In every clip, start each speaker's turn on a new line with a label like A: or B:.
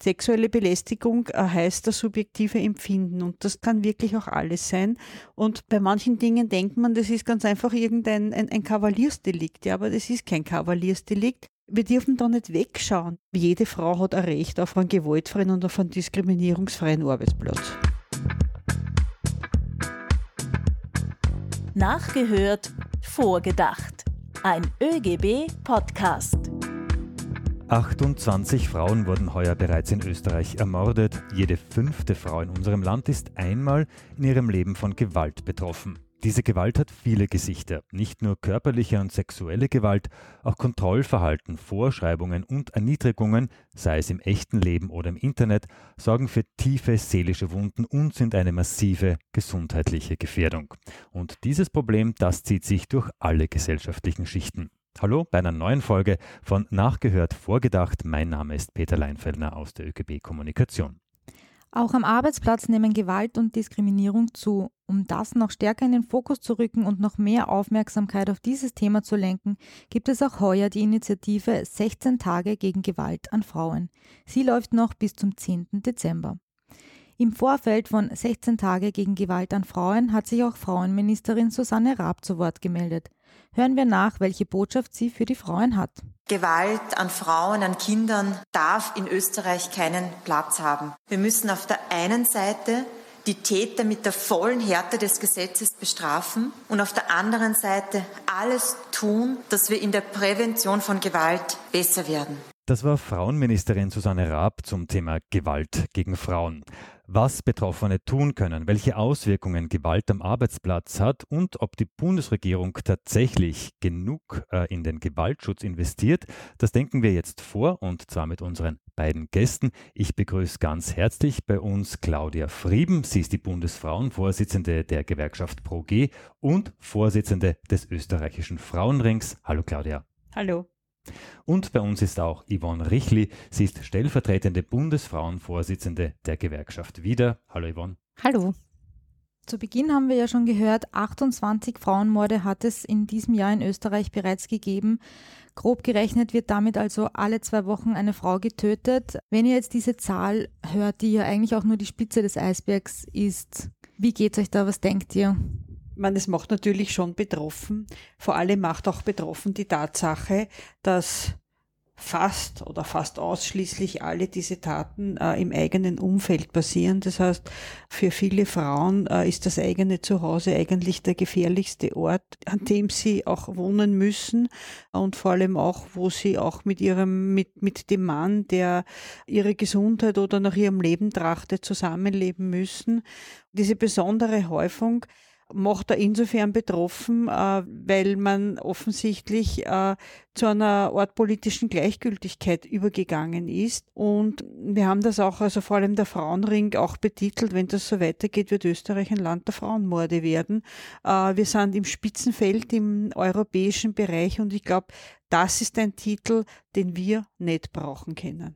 A: Sexuelle Belästigung äh, heißt das subjektive Empfinden und das kann wirklich auch alles sein. Und bei manchen Dingen denkt man, das ist ganz einfach irgendein ein, ein Kavaliersdelikt, ja, aber das ist kein Kavaliersdelikt. Wir dürfen da nicht wegschauen. Jede Frau hat ein Recht auf einen gewaltfreien und auf einen diskriminierungsfreien Arbeitsplatz.
B: Nachgehört, vorgedacht. Ein ÖGB-Podcast.
C: 28 Frauen wurden heuer bereits in Österreich ermordet. Jede fünfte Frau in unserem Land ist einmal in ihrem Leben von Gewalt betroffen. Diese Gewalt hat viele Gesichter, nicht nur körperliche und sexuelle Gewalt, auch Kontrollverhalten, Vorschreibungen und Erniedrigungen, sei es im echten Leben oder im Internet, sorgen für tiefe seelische Wunden und sind eine massive gesundheitliche Gefährdung. Und dieses Problem, das zieht sich durch alle gesellschaftlichen Schichten. Hallo bei einer neuen Folge von Nachgehört Vorgedacht. Mein Name ist Peter Leinfeldner aus der ÖGB Kommunikation.
D: Auch am Arbeitsplatz nehmen Gewalt und Diskriminierung zu. Um das noch stärker in den Fokus zu rücken und noch mehr Aufmerksamkeit auf dieses Thema zu lenken, gibt es auch heuer die Initiative 16 Tage gegen Gewalt an Frauen. Sie läuft noch bis zum 10. Dezember. Im Vorfeld von 16 Tage gegen Gewalt an Frauen hat sich auch Frauenministerin Susanne Raab zu Wort gemeldet. Hören wir nach, welche Botschaft sie für die Frauen hat.
E: Gewalt an Frauen, an Kindern darf in Österreich keinen Platz haben. Wir müssen auf der einen Seite die Täter mit der vollen Härte des Gesetzes bestrafen und auf der anderen Seite alles tun, dass wir in der Prävention von Gewalt besser werden.
C: Das war Frauenministerin Susanne Raab zum Thema Gewalt gegen Frauen. Was Betroffene tun können, welche Auswirkungen Gewalt am Arbeitsplatz hat und ob die Bundesregierung tatsächlich genug äh, in den Gewaltschutz investiert, das denken wir jetzt vor und zwar mit unseren beiden Gästen. Ich begrüße ganz herzlich bei uns Claudia Frieben. Sie ist die Bundesfrauenvorsitzende der Gewerkschaft ProG und Vorsitzende des österreichischen Frauenrings. Hallo Claudia.
A: Hallo.
C: Und bei uns ist auch Yvonne Richli. Sie ist stellvertretende Bundesfrauenvorsitzende der Gewerkschaft Wieder. Hallo Yvonne.
D: Hallo. Zu Beginn haben wir ja schon gehört, 28 Frauenmorde hat es in diesem Jahr in Österreich bereits gegeben. Grob gerechnet wird damit also alle zwei Wochen eine Frau getötet. Wenn ihr jetzt diese Zahl hört, die ja eigentlich auch nur die Spitze des Eisbergs ist, wie geht's euch da? Was denkt ihr?
A: Man, es macht natürlich schon betroffen. Vor allem macht auch betroffen die Tatsache, dass fast oder fast ausschließlich alle diese Taten äh, im eigenen Umfeld passieren. Das heißt, für viele Frauen äh, ist das eigene Zuhause eigentlich der gefährlichste Ort, an dem sie auch wohnen müssen und vor allem auch, wo sie auch mit ihrem, mit, mit dem Mann, der ihre Gesundheit oder nach ihrem Leben trachtet, zusammenleben müssen. Diese besondere Häufung macht er insofern betroffen, äh, weil man offensichtlich äh, zu einer Art politischen Gleichgültigkeit übergegangen ist. Und wir haben das auch, also vor allem der Frauenring auch betitelt, wenn das so weitergeht, wird Österreich ein Land der Frauenmorde werden. Äh, wir sind im Spitzenfeld im europäischen Bereich und ich glaube, das ist ein Titel, den wir nicht brauchen können.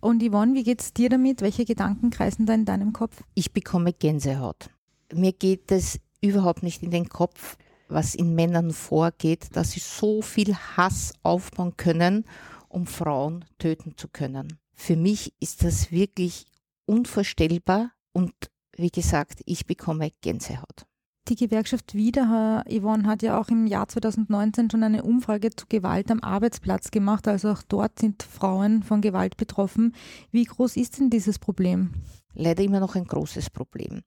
D: Und Yvonne, wie geht's dir damit? Welche Gedanken kreisen da in deinem Kopf?
F: Ich bekomme Gänsehaut. Mir geht es überhaupt nicht in den Kopf, was in Männern vorgeht, dass sie so viel Hass aufbauen können, um Frauen töten zu können. Für mich ist das wirklich unvorstellbar und wie gesagt, ich bekomme Gänsehaut.
D: Die Gewerkschaft Wieder, Yvonne, hat ja auch im Jahr 2019 schon eine Umfrage zu Gewalt am Arbeitsplatz gemacht. Also auch dort sind Frauen von Gewalt betroffen. Wie groß ist denn dieses Problem?
F: Leider immer noch ein großes Problem.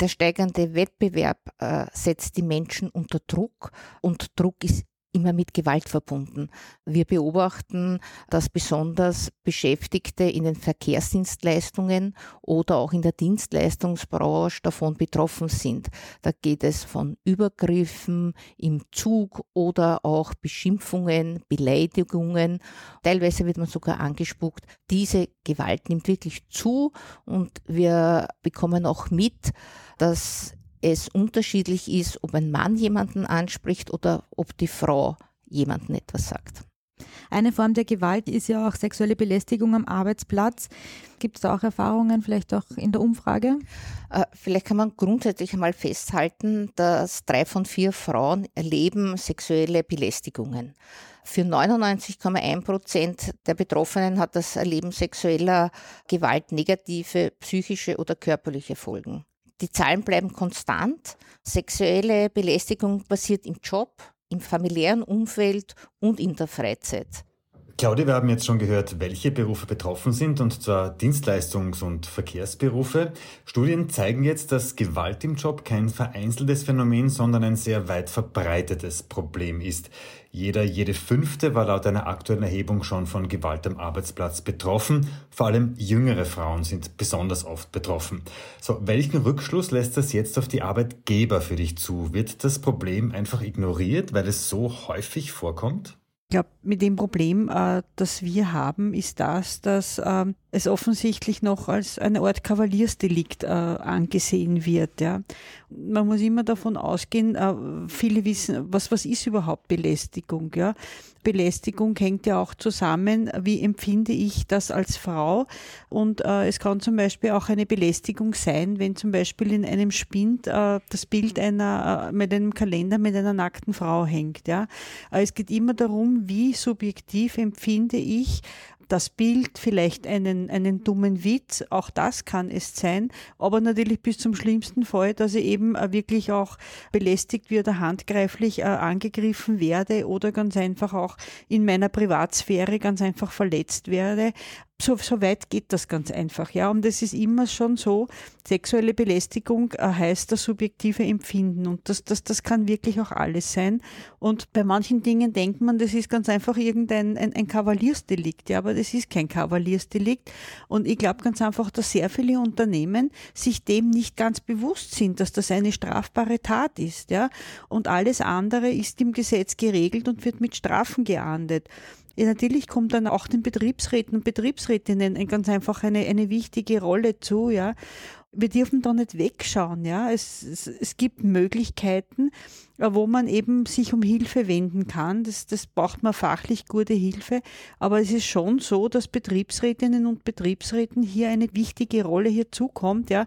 F: Der steigende Wettbewerb äh, setzt die Menschen unter Druck und Druck ist immer mit Gewalt verbunden. Wir beobachten, dass besonders Beschäftigte in den Verkehrsdienstleistungen oder auch in der Dienstleistungsbranche davon betroffen sind. Da geht es von Übergriffen im Zug oder auch Beschimpfungen, Beleidigungen. Teilweise wird man sogar angespuckt. Diese Gewalt nimmt wirklich zu und wir bekommen auch mit, dass es unterschiedlich ist, ob ein Mann jemanden anspricht oder ob die Frau jemanden etwas sagt.
D: Eine Form der Gewalt ist ja auch sexuelle Belästigung am Arbeitsplatz. Gibt es da auch Erfahrungen, vielleicht auch in der Umfrage?
F: Äh, vielleicht kann man grundsätzlich einmal festhalten, dass drei von vier Frauen erleben sexuelle Belästigungen. Für 99,1 Prozent der Betroffenen hat das Erleben sexueller Gewalt negative psychische oder körperliche Folgen. Die Zahlen bleiben konstant. Sexuelle Belästigung passiert im Job, im familiären Umfeld und in der Freizeit.
C: Claudia, wir haben jetzt schon gehört, welche Berufe betroffen sind, und zwar Dienstleistungs- und Verkehrsberufe. Studien zeigen jetzt, dass Gewalt im Job kein vereinzeltes Phänomen, sondern ein sehr weit verbreitetes Problem ist. Jeder, jede fünfte war laut einer aktuellen Erhebung schon von Gewalt am Arbeitsplatz betroffen. Vor allem jüngere Frauen sind besonders oft betroffen. So, welchen Rückschluss lässt das jetzt auf die Arbeitgeber für dich zu? Wird das Problem einfach ignoriert, weil es so häufig vorkommt?
A: Ich glaube, mit dem Problem, äh, das wir haben, ist das, dass ähm, es offensichtlich noch als eine Art Kavaliersdelikt äh, angesehen wird. Man muss immer davon ausgehen, äh, viele wissen, was, was ist überhaupt Belästigung. Belästigung hängt ja auch zusammen, wie empfinde ich das als Frau. Und es kann zum Beispiel auch eine Belästigung sein, wenn zum Beispiel in einem Spind das Bild einer, mit einem Kalender mit einer nackten Frau hängt. Es geht immer darum, wie subjektiv empfinde ich das Bild, vielleicht einen, einen dummen Witz, auch das kann es sein, aber natürlich bis zum schlimmsten Fall, dass ich eben äh, wirklich auch belästigt wird, handgreiflich äh, angegriffen werde oder ganz einfach auch in meiner Privatsphäre ganz einfach verletzt werde so, so weit geht das ganz einfach, ja. Und es ist immer schon so, sexuelle Belästigung äh, heißt das subjektive Empfinden und das, das, das kann wirklich auch alles sein. Und bei manchen Dingen denkt man, das ist ganz einfach irgendein ein, ein Kavaliersdelikt, ja, aber das ist kein Kavaliersdelikt. Und ich glaube ganz einfach, dass sehr viele Unternehmen sich dem nicht ganz bewusst sind, dass das eine strafbare Tat ist, ja. Und alles andere ist im Gesetz geregelt und wird mit Strafen geahndet. Ja, natürlich kommt dann auch den Betriebsräten und Betriebsrätinnen ganz einfach eine, eine wichtige Rolle zu, ja. Wir dürfen da nicht wegschauen, ja. Es, es, es gibt Möglichkeiten, äh, wo man eben sich um Hilfe wenden kann. Das, das braucht man fachlich gute Hilfe. Aber es ist schon so, dass Betriebsrätinnen und Betriebsräten hier eine wichtige Rolle hier zukommt, ja.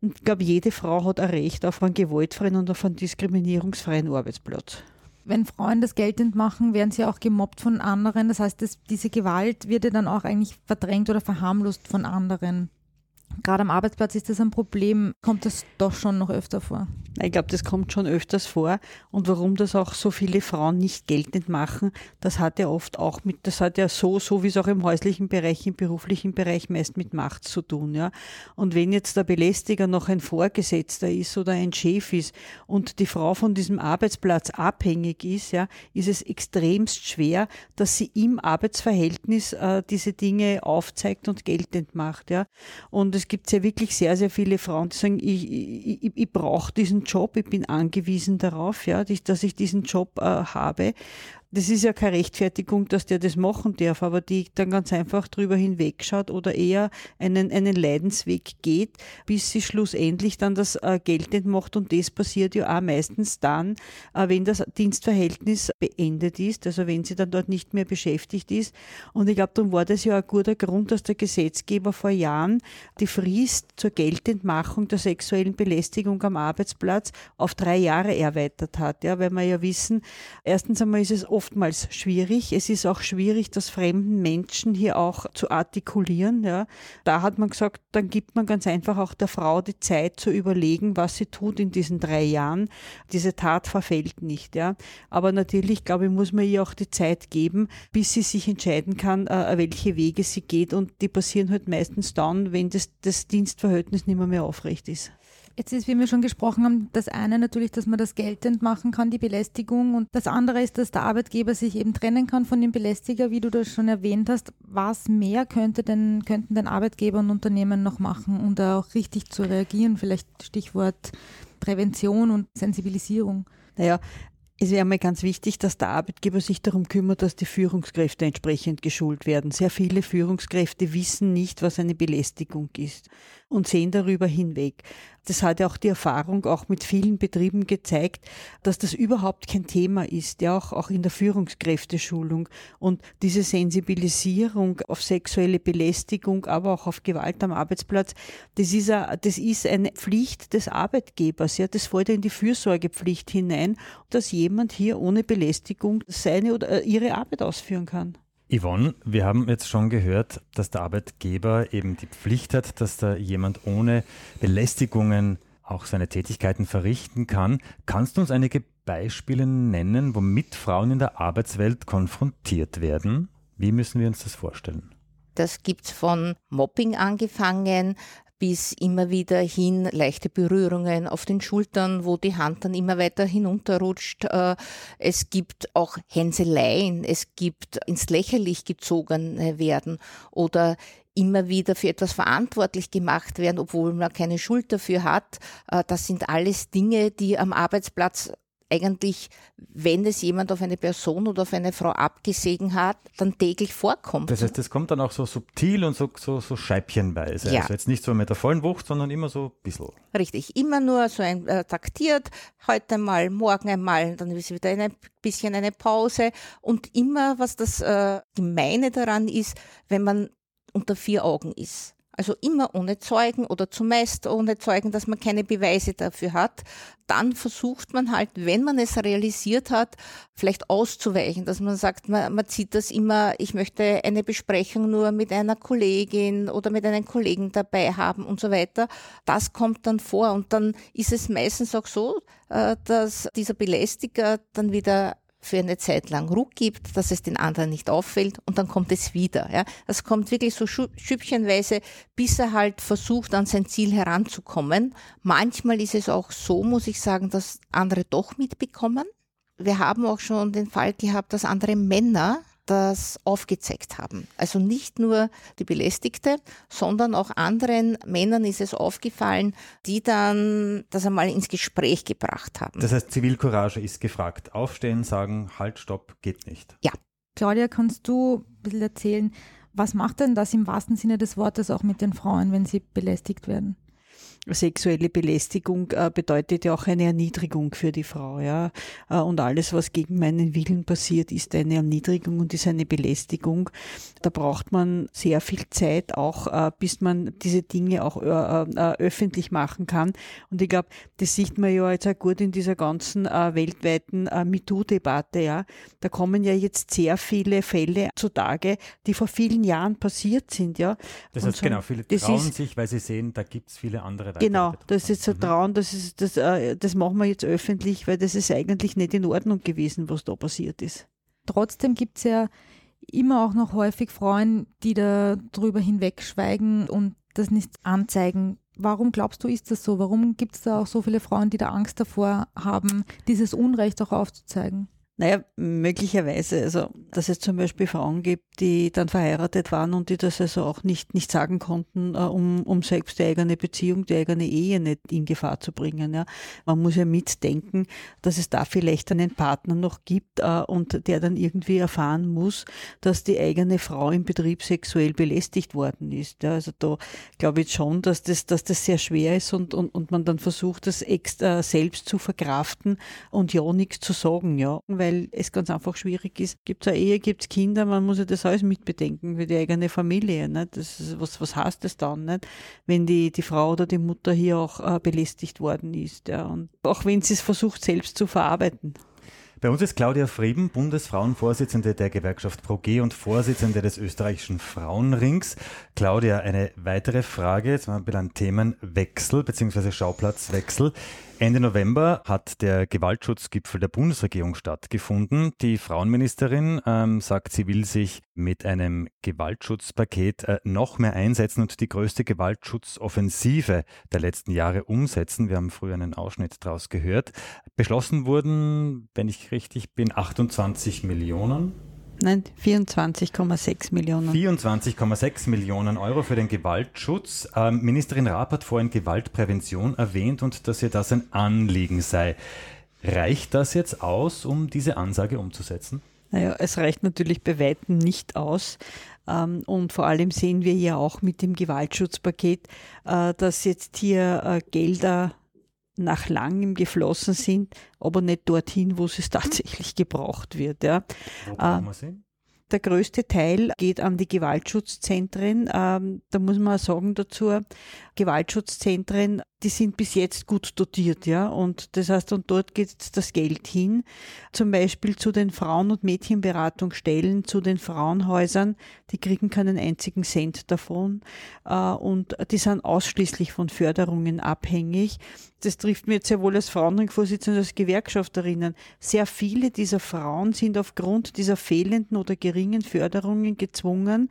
A: Und ich glaube, jede Frau hat ein Recht auf einen gewaltfreien und auf einen diskriminierungsfreien Arbeitsplatz.
D: Wenn Frauen das geltend machen, werden sie auch gemobbt von anderen. Das heißt, das, diese Gewalt wird ja dann auch eigentlich verdrängt oder verharmlost von anderen. Gerade am Arbeitsplatz ist das ein Problem. Kommt das doch schon noch öfter vor?
A: Ich glaube, das kommt schon öfters vor. Und warum das auch so viele Frauen nicht geltend machen, das hat ja oft auch mit, das hat ja so, so wie es auch im häuslichen Bereich, im beruflichen Bereich meist mit Macht zu tun. Ja. Und wenn jetzt der Belästiger noch ein Vorgesetzter ist oder ein Chef ist und die Frau von diesem Arbeitsplatz abhängig ist, ja, ist es extremst schwer, dass sie im Arbeitsverhältnis äh, diese Dinge aufzeigt und geltend macht. Ja. Und es gibt ja wirklich sehr, sehr viele Frauen, die sagen, ich, ich, ich, brauche diesen Job, ich bin angewiesen darauf, ja, dass ich diesen Job äh, habe das ist ja keine Rechtfertigung, dass der das machen darf, aber die dann ganz einfach drüber hinwegschaut oder eher einen, einen Leidensweg geht, bis sie schlussendlich dann das äh, geltend macht und das passiert ja auch meistens dann, äh, wenn das Dienstverhältnis beendet ist, also wenn sie dann dort nicht mehr beschäftigt ist. Und ich glaube, dann war das ja ein guter Grund, dass der Gesetzgeber vor Jahren die Frist zur Geltendmachung der sexuellen Belästigung am Arbeitsplatz auf drei Jahre erweitert hat, ja, weil wir ja wissen, erstens einmal ist es oftmals schwierig. Es ist auch schwierig, das fremden Menschen hier auch zu artikulieren. Ja. Da hat man gesagt, dann gibt man ganz einfach auch der Frau die Zeit zu überlegen, was sie tut in diesen drei Jahren. Diese Tat verfällt nicht. Ja. Aber natürlich, glaube ich, muss man ihr auch die Zeit geben, bis sie sich entscheiden kann, äh, welche Wege sie geht. Und die passieren halt meistens dann, wenn das, das Dienstverhältnis nicht mehr, mehr aufrecht ist.
D: Jetzt ist, wie wir schon gesprochen haben, das eine natürlich, dass man das geltend machen kann, die Belästigung. Und das andere ist, dass der Arbeitgeber sich eben trennen kann von dem Belästiger, wie du das schon erwähnt hast. Was mehr könnte denn, könnten denn Arbeitgeber und Unternehmen noch machen, um da auch richtig zu reagieren? Vielleicht Stichwort Prävention und Sensibilisierung.
A: Naja, Es wäre mal ganz wichtig, dass der Arbeitgeber sich darum kümmert, dass die Führungskräfte entsprechend geschult werden. Sehr viele Führungskräfte wissen nicht, was eine Belästigung ist und sehen darüber hinweg. Das hat ja auch die Erfahrung auch mit vielen Betrieben gezeigt, dass das überhaupt kein Thema ist, ja auch, auch in der Führungskräfteschulung. Und diese Sensibilisierung auf sexuelle Belästigung, aber auch auf Gewalt am Arbeitsplatz, das ist, a, das ist eine Pflicht des Arbeitgebers. Ja, das fällt in die Fürsorgepflicht hinein, dass jemand hier ohne Belästigung seine oder ihre Arbeit ausführen kann.
C: Yvonne, wir haben jetzt schon gehört, dass der Arbeitgeber eben die Pflicht hat, dass da jemand ohne Belästigungen auch seine Tätigkeiten verrichten kann. Kannst du uns einige Beispiele nennen, womit Frauen in der Arbeitswelt konfrontiert werden? Wie müssen wir uns das vorstellen?
F: Das gibt es von Mobbing angefangen bis immer wieder hin leichte Berührungen auf den Schultern, wo die Hand dann immer weiter hinunterrutscht. Äh, es gibt auch Hänseleien, es gibt ins Lächerlich gezogen werden oder immer wieder für etwas verantwortlich gemacht werden, obwohl man keine Schuld dafür hat. Äh, das sind alles Dinge, die am Arbeitsplatz eigentlich, wenn es jemand auf eine Person oder auf eine Frau abgesegen hat, dann täglich vorkommt.
C: Das heißt, das kommt dann auch so subtil und so, so, so scheibchenweise.
F: Ja.
C: Also jetzt nicht so mit der vollen Wucht, sondern immer so ein bisschen.
F: Richtig, immer nur so ein äh, taktiert, heute mal, morgen einmal, dann ist wieder ein bisschen eine Pause und immer, was das äh, Gemeine daran ist, wenn man unter vier Augen ist. Also immer ohne Zeugen oder zumeist ohne Zeugen, dass man keine Beweise dafür hat. Dann versucht man halt, wenn man es realisiert hat, vielleicht auszuweichen, dass man sagt, man, man zieht das immer, ich möchte eine Besprechung nur mit einer Kollegin oder mit einem Kollegen dabei haben und so weiter. Das kommt dann vor und dann ist es meistens auch so, äh, dass dieser Belästiger dann wieder für eine Zeit lang Ruck gibt, dass es den anderen nicht auffällt und dann kommt es wieder. Ja. Das kommt wirklich so schüppchenweise, bis er halt versucht, an sein Ziel heranzukommen. Manchmal ist es auch so, muss ich sagen, dass andere doch mitbekommen. Wir haben auch schon den Fall gehabt, dass andere Männer das aufgezeigt haben. Also nicht nur die Belästigte, sondern auch anderen Männern ist es aufgefallen, die dann das einmal ins Gespräch gebracht haben.
C: Das heißt, Zivilcourage ist gefragt. Aufstehen, sagen, halt, stopp, geht nicht.
F: Ja.
D: Claudia, kannst du ein bisschen erzählen, was macht denn das im wahrsten Sinne des Wortes auch mit den Frauen, wenn sie belästigt werden?
A: Sexuelle Belästigung äh, bedeutet ja auch eine Erniedrigung für die Frau, ja. Äh, und alles, was gegen meinen Willen passiert, ist eine Erniedrigung und ist eine Belästigung. Da braucht man sehr viel Zeit auch, äh, bis man diese Dinge auch öffentlich machen kann. Und ich glaube, das sieht man ja jetzt auch gut in dieser ganzen weltweiten MeToo-Debatte, ja. Da kommen ja jetzt sehr viele Fälle zutage, die vor vielen Jahren passiert sind, ja.
C: Das heißt, so, genau, viele trauen sich, weil sie sehen, da gibt es viele andere
A: weitere Genau, das ist so mhm. Das, ist, das, äh, das machen wir jetzt öffentlich, weil das ist eigentlich nicht in Ordnung gewesen, was da passiert ist.
D: Trotzdem gibt es ja immer auch noch häufig Frauen, die da drüber hinwegschweigen und das nicht anzeigen. Warum glaubst du, ist das so? Warum gibt es da auch so viele Frauen, die da Angst davor haben, dieses Unrecht auch aufzuzeigen?
A: Naja, möglicherweise, also dass es zum Beispiel Frauen gibt, die dann verheiratet waren und die das also auch nicht, nicht sagen konnten, äh, um, um selbst die eigene Beziehung, die eigene Ehe nicht in Gefahr zu bringen. Ja. Man muss ja mitdenken, dass es da vielleicht einen Partner noch gibt äh, und der dann irgendwie erfahren muss, dass die eigene Frau im Betrieb sexuell belästigt worden ist. Ja. Also da glaube ich schon, dass das, dass das sehr schwer ist und, und, und man dann versucht, das extra selbst zu verkraften und ja nichts zu sagen, ja. Weil weil es ganz einfach schwierig ist. Gibt es eine Ehe, gibt es Kinder, man muss ja das alles mitbedenken für die eigene Familie. Nicht? Das ist, was, was heißt das dann, nicht? wenn die, die Frau oder die Mutter hier auch äh, belästigt worden ist? Ja? Und auch wenn sie es versucht, selbst zu verarbeiten.
C: Bei uns ist Claudia Frieben, Bundesfrauenvorsitzende der Gewerkschaft ProG und Vorsitzende des österreichischen Frauenrings. Claudia, eine weitere Frage, jetzt mal ein Themenwechsel bzw. Schauplatzwechsel. Ende November hat der Gewaltschutzgipfel der Bundesregierung stattgefunden. Die Frauenministerin ähm, sagt, sie will sich mit einem Gewaltschutzpaket äh, noch mehr einsetzen und die größte Gewaltschutzoffensive der letzten Jahre umsetzen. Wir haben früher einen Ausschnitt daraus gehört. Beschlossen wurden, wenn ich richtig bin, 28 Millionen
A: Nein, 24,6 Millionen.
C: 24,6 Millionen Euro für den Gewaltschutz. Ähm, Ministerin Raab hat vorhin Gewaltprävention erwähnt und dass ihr das ein Anliegen sei. Reicht das jetzt aus, um diese Ansage umzusetzen?
A: Naja, es reicht natürlich bei weitem nicht aus. Ähm, und vor allem sehen wir ja auch mit dem Gewaltschutzpaket, äh, dass jetzt hier äh, Gelder nach langem geflossen sind, aber nicht dorthin, wo es tatsächlich gebraucht wird. Ja.
C: Wo brauchen wir sie?
A: Der größte Teil geht an die Gewaltschutzzentren. Ähm, da muss man sagen dazu, Gewaltschutzzentren, die sind bis jetzt gut dotiert, ja. Und das heißt, und dort geht das Geld hin. Zum Beispiel zu den Frauen- und Mädchenberatungsstellen, zu den Frauenhäusern, die kriegen keinen einzigen Cent davon. Äh, und die sind ausschließlich von Förderungen abhängig. Das trifft mir jetzt sehr wohl als Frauenring-Vorsitzende, als Gewerkschafterinnen. Sehr viele dieser Frauen sind aufgrund dieser fehlenden oder geringen Förderungen gezwungen,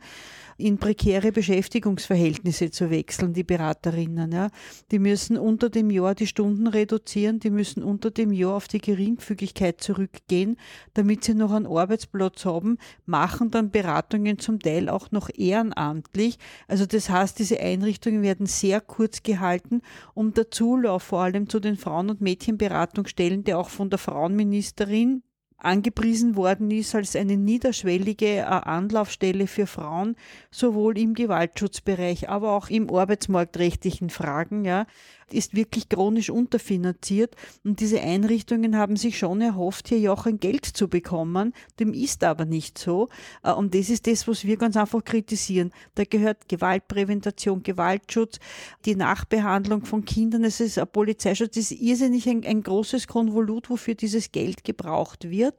A: in prekäre Beschäftigungsverhältnisse zu wechseln, die Beraterinnen. Ja. Die müssen unter dem Jahr die Stunden reduzieren, die müssen unter dem Jahr auf die Geringfügigkeit zurückgehen, damit sie noch einen Arbeitsplatz haben, machen dann Beratungen zum Teil auch noch ehrenamtlich. Also das heißt, diese Einrichtungen werden sehr kurz gehalten, um der Zulauf vor allem zu den Frauen- und Mädchenberatungsstellen, der auch von der Frauenministerin angepriesen worden ist als eine niederschwellige äh, Anlaufstelle für Frauen, sowohl im Gewaltschutzbereich, aber auch im arbeitsmarktrechtlichen Fragen, ja, ist wirklich chronisch unterfinanziert und diese Einrichtungen haben sich schon erhofft, hier ja auch ein Geld zu bekommen. Dem ist aber nicht so. Äh, und das ist das, was wir ganz einfach kritisieren. Da gehört Gewaltprävention, Gewaltschutz, die Nachbehandlung von Kindern, es ist ein Polizeischutz, das ist irrsinnig ein, ein großes Konvolut, wofür dieses Geld gebraucht wird.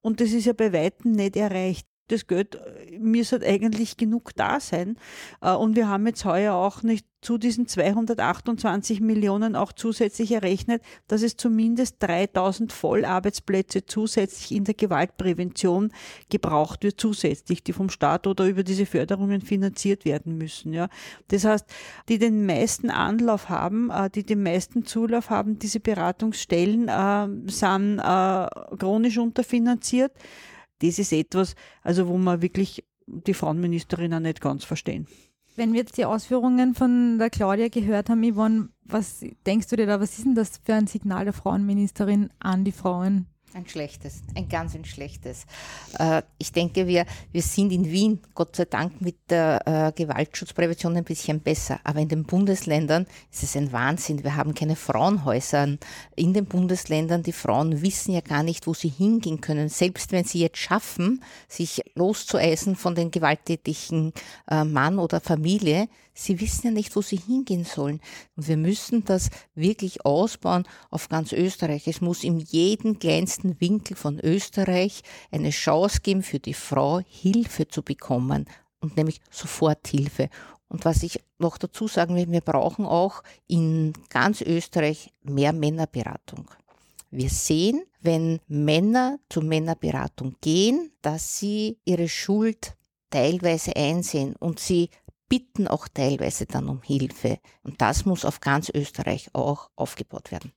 A: Und das ist ja bei weitem nicht erreicht das Geld müsste eigentlich genug da sein. Äh, und wir haben jetzt heuer auch nicht zu diesen 228 Millionen auch zusätzlich errechnet, dass es zumindest 3000 Vollarbeitsplätze zusätzlich in der Gewaltprävention gebraucht wird, zusätzlich, die vom Staat oder über diese Förderungen finanziert werden müssen. Ja. Das heißt, die den meisten Anlauf haben, äh, die den meisten Zulauf haben, diese Beratungsstellen äh, sind chronisch unterfinanziert das ist etwas, also wo man wirklich die Frauenministerin auch nicht ganz verstehen.
D: Wenn wir jetzt die Ausführungen von der Claudia gehört haben, Yvonne, was denkst du dir da, was ist denn das für ein Signal der Frauenministerin an die Frauen?
F: Ein schlechtes, ein ganz ein schlechtes. Äh, ich denke, wir, wir sind in Wien, Gott sei Dank, mit der äh, Gewaltschutzprävention ein bisschen besser. Aber in den Bundesländern ist es ein Wahnsinn. Wir haben keine Frauenhäuser in den Bundesländern. Die Frauen wissen ja gar nicht, wo sie hingehen können. Selbst wenn sie jetzt schaffen, sich loszueisen von den gewalttätigen äh, Mann oder Familie, Sie wissen ja nicht, wo sie hingehen sollen. Und wir müssen das wirklich ausbauen auf ganz Österreich. Es muss in jedem kleinsten Winkel von Österreich eine Chance geben, für die Frau Hilfe zu bekommen. Und nämlich Soforthilfe. Und was ich noch dazu sagen will, wir brauchen auch in ganz Österreich mehr Männerberatung. Wir sehen, wenn Männer zur Männerberatung gehen, dass sie ihre Schuld teilweise einsehen und sie bitten auch teilweise dann um Hilfe. Und das muss auf ganz Österreich auch aufgebaut werden.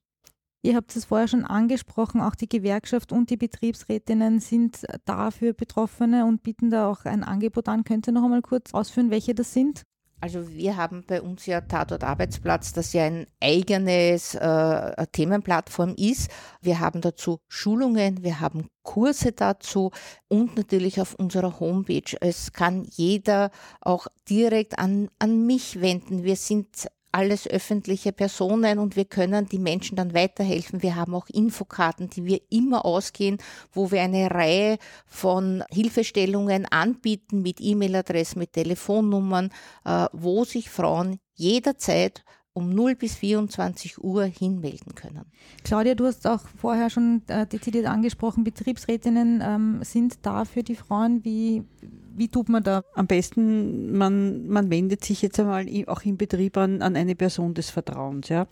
D: Ihr habt es vorher schon angesprochen, auch die Gewerkschaft und die Betriebsrätinnen sind da für Betroffene und bieten da auch ein Angebot an. Könnt ihr noch einmal kurz ausführen, welche das sind?
F: Also wir haben bei uns ja Tatort Arbeitsplatz, das ja ein eigenes äh, Themenplattform ist. Wir haben dazu Schulungen, wir haben Kurse dazu und natürlich auf unserer Homepage. Es kann jeder auch direkt an, an mich wenden. Wir sind alles öffentliche Personen und wir können die Menschen dann weiterhelfen. Wir haben auch Infokarten, die wir immer ausgehen, wo wir eine Reihe von Hilfestellungen anbieten mit E-Mail-Adressen, mit Telefonnummern, äh, wo sich Frauen jederzeit um 0 bis 24 Uhr hinmelden können.
D: Claudia, du hast auch vorher schon äh, dezidiert angesprochen, Betriebsrätinnen ähm, sind da für die Frauen. Wie, wie tut man da?
A: Am besten, man, man wendet sich jetzt einmal auch im Betrieb an, an eine Person des Vertrauens. Ja?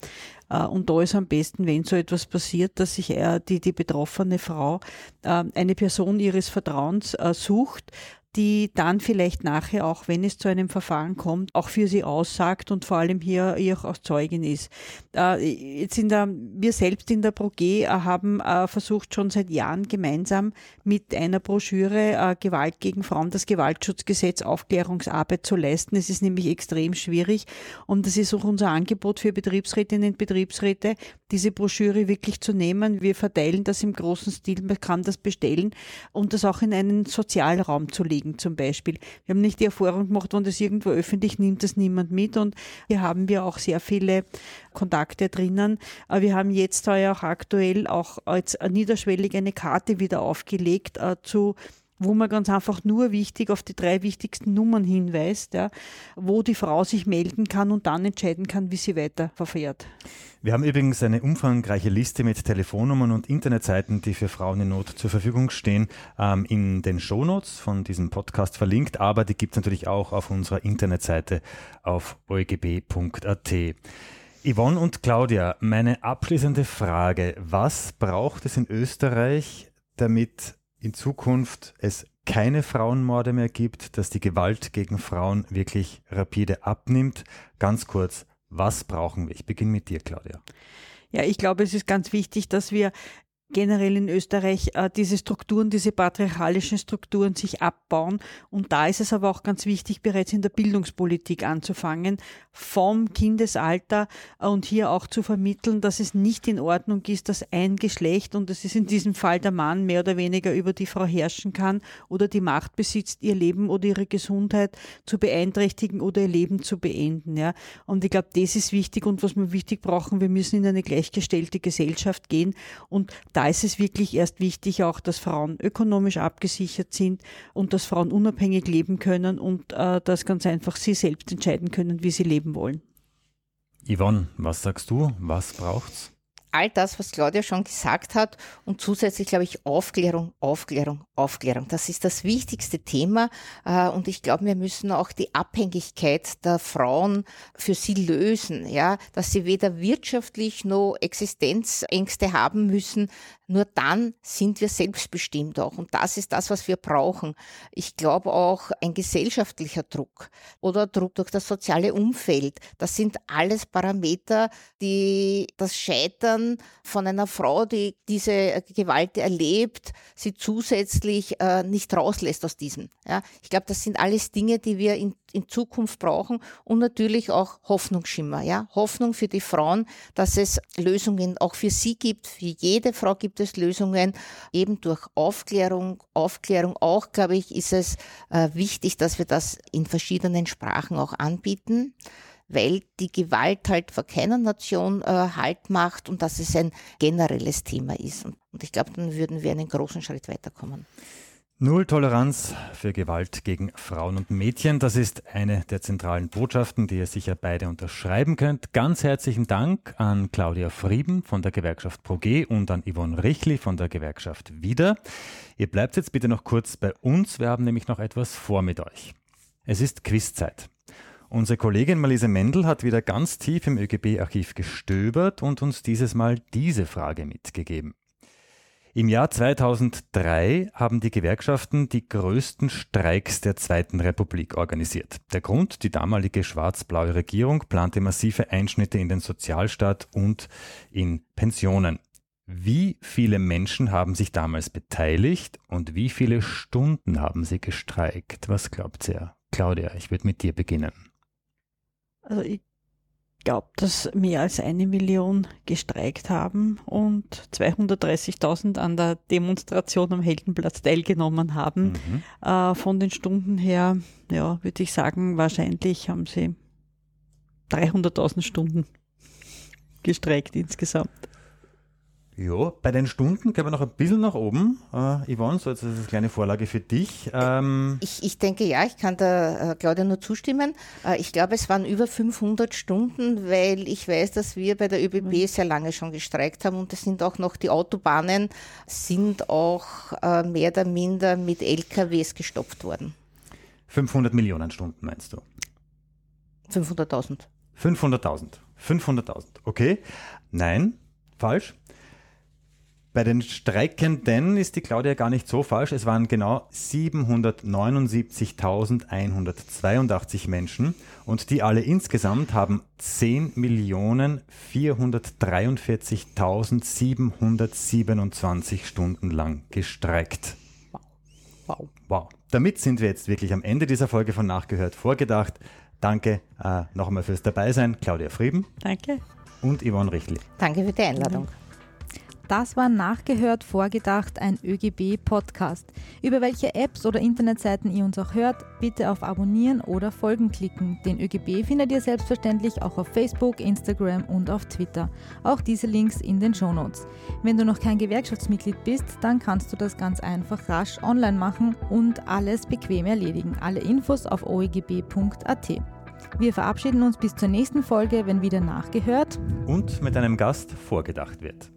A: Äh, und da ist am besten, wenn so etwas passiert, dass sich die, die betroffene Frau äh, eine Person ihres Vertrauens äh, sucht, die dann vielleicht nachher auch, wenn es zu einem Verfahren kommt, auch für sie aussagt und vor allem hier ihr auch Zeugin ist. Äh, jetzt in wir selbst in der ProG haben äh, versucht schon seit Jahren gemeinsam mit einer Broschüre äh, Gewalt gegen Frauen, das Gewaltschutzgesetz, Aufklärungsarbeit zu leisten. Es ist nämlich extrem schwierig und das ist auch unser Angebot für Betriebsrätinnen und Betriebsräte, diese Broschüre wirklich zu nehmen. Wir verteilen das im großen Stil, man kann das bestellen und das auch in einen Sozialraum zu legen zum Beispiel. Wir haben nicht die Erfahrung gemacht, wenn das irgendwo öffentlich nimmt, das niemand mit und hier haben wir auch sehr viele Kontakte drinnen. Wir haben jetzt auch aktuell auch als niederschwellig eine Karte wieder aufgelegt äh, zu wo man ganz einfach nur wichtig auf die drei wichtigsten Nummern hinweist, ja, wo die Frau sich melden kann und dann entscheiden kann, wie sie weiter verfährt.
C: Wir haben übrigens eine umfangreiche Liste mit Telefonnummern und Internetseiten, die für Frauen in Not zur Verfügung stehen, ähm, in den Shownotes von diesem Podcast verlinkt, aber die gibt es natürlich auch auf unserer Internetseite auf eugb.at. Yvonne und Claudia, meine abschließende Frage. Was braucht es in Österreich, damit in Zukunft es keine Frauenmorde mehr gibt, dass die Gewalt gegen Frauen wirklich rapide abnimmt. Ganz kurz, was brauchen wir? Ich beginne mit dir, Claudia.
A: Ja, ich glaube, es ist ganz wichtig, dass wir generell in Österreich äh, diese Strukturen, diese patriarchalischen Strukturen sich abbauen. Und da ist es aber auch ganz wichtig, bereits in der Bildungspolitik anzufangen, vom Kindesalter äh, und hier auch zu vermitteln, dass es nicht in Ordnung ist, dass ein Geschlecht, und das ist in diesem Fall der Mann, mehr oder weniger über die Frau herrschen kann oder die Macht besitzt, ihr Leben oder ihre Gesundheit zu beeinträchtigen oder ihr Leben zu beenden. Ja. Und ich glaube, das ist wichtig und was wir wichtig brauchen, wir müssen in eine gleichgestellte Gesellschaft gehen und da da ist es wirklich erst wichtig auch, dass Frauen ökonomisch abgesichert sind und dass Frauen unabhängig leben können und äh, dass ganz einfach sie selbst entscheiden können, wie sie leben wollen.
C: Yvonne, was sagst du? Was braucht's?
F: all das, was Claudia schon gesagt hat und zusätzlich, glaube ich, Aufklärung, Aufklärung, Aufklärung. Das ist das wichtigste Thema äh, und ich glaube, wir müssen auch die Abhängigkeit der Frauen für sie lösen, ja, dass sie weder wirtschaftlich noch Existenzängste haben müssen, nur dann sind wir selbstbestimmt auch. Und das ist das, was wir brauchen. Ich glaube auch ein gesellschaftlicher Druck oder Druck durch das soziale Umfeld. Das sind alles Parameter, die das Scheitern von einer Frau, die diese Gewalt erlebt, sie zusätzlich äh, nicht rauslässt aus diesem. Ja, ich glaube, das sind alles Dinge, die wir in in Zukunft brauchen und natürlich auch Hoffnungsschimmer, ja, Hoffnung für die Frauen, dass es Lösungen auch für sie gibt. Für jede Frau gibt es Lösungen, eben durch Aufklärung. Aufklärung auch, glaube ich, ist es äh, wichtig, dass wir das in verschiedenen Sprachen auch anbieten weil die Gewalt halt vor keiner Nation äh, Halt macht und dass es ein generelles Thema ist. Und, und ich glaube, dann würden wir einen großen Schritt weiterkommen.
C: Null Toleranz für Gewalt gegen Frauen und Mädchen. Das ist eine der zentralen Botschaften, die ihr sicher beide unterschreiben könnt. Ganz herzlichen Dank an Claudia Frieben von der Gewerkschaft ProG und an Yvonne Richli von der Gewerkschaft Wieder. Ihr bleibt jetzt bitte noch kurz bei uns. Wir haben nämlich noch etwas vor mit euch. Es ist Quizzeit. Unsere Kollegin Malise Mendel hat wieder ganz tief im ÖGB-Archiv gestöbert und uns dieses Mal diese Frage mitgegeben. Im Jahr 2003 haben die Gewerkschaften die größten Streiks der Zweiten Republik organisiert. Der Grund, die damalige schwarz-blaue Regierung plante massive Einschnitte in den Sozialstaat und in Pensionen. Wie viele Menschen haben sich damals beteiligt und wie viele Stunden haben sie gestreikt? Was glaubt ihr? Claudia, ich würde mit dir beginnen.
A: Also ich glaube, dass mehr als eine Million gestreikt haben und 230.000 an der Demonstration am Heldenplatz teilgenommen haben. Mhm. Äh, von den Stunden her, ja, würde ich sagen, wahrscheinlich haben sie 300.000 Stunden gestreikt insgesamt.
C: Ja, bei den Stunden können wir noch ein bisschen nach oben. Äh, Yvonne, so jetzt ist eine kleine Vorlage für dich.
F: Ähm ich, ich denke ja, ich kann da äh, Claudia nur zustimmen. Äh, ich glaube, es waren über 500 Stunden, weil ich weiß, dass wir bei der ÖBB mhm. sehr lange schon gestreikt haben und es sind auch noch die Autobahnen, sind auch äh, mehr oder minder mit LKWs gestopft worden.
C: 500 Millionen Stunden meinst du?
F: 500.000.
C: 500.000. 500.000, okay. Nein, falsch. Bei den Streikenden ist die Claudia gar nicht so falsch. Es waren genau 779.182 Menschen und die alle insgesamt haben 10.443.727 Stunden lang gestreikt.
F: Wow.
C: Wow. Damit sind wir jetzt wirklich am Ende dieser Folge von Nachgehört vorgedacht. Danke äh, noch einmal fürs Dabeisein, Claudia Frieben
A: Danke.
C: und Yvonne Richtli.
F: Danke für die Einladung.
D: Das war Nachgehört, Vorgedacht, ein ÖGB-Podcast. Über welche Apps oder Internetseiten ihr uns auch hört, bitte auf Abonnieren oder Folgen klicken. Den ÖGB findet ihr selbstverständlich auch auf Facebook, Instagram und auf Twitter. Auch diese Links in den Shownotes. Wenn du noch kein Gewerkschaftsmitglied bist, dann kannst du das ganz einfach rasch online machen und alles bequem erledigen. Alle Infos auf oegb.at. Wir verabschieden uns bis zur nächsten Folge, wenn wieder nachgehört
C: Und mit einem Gast vorgedacht wird.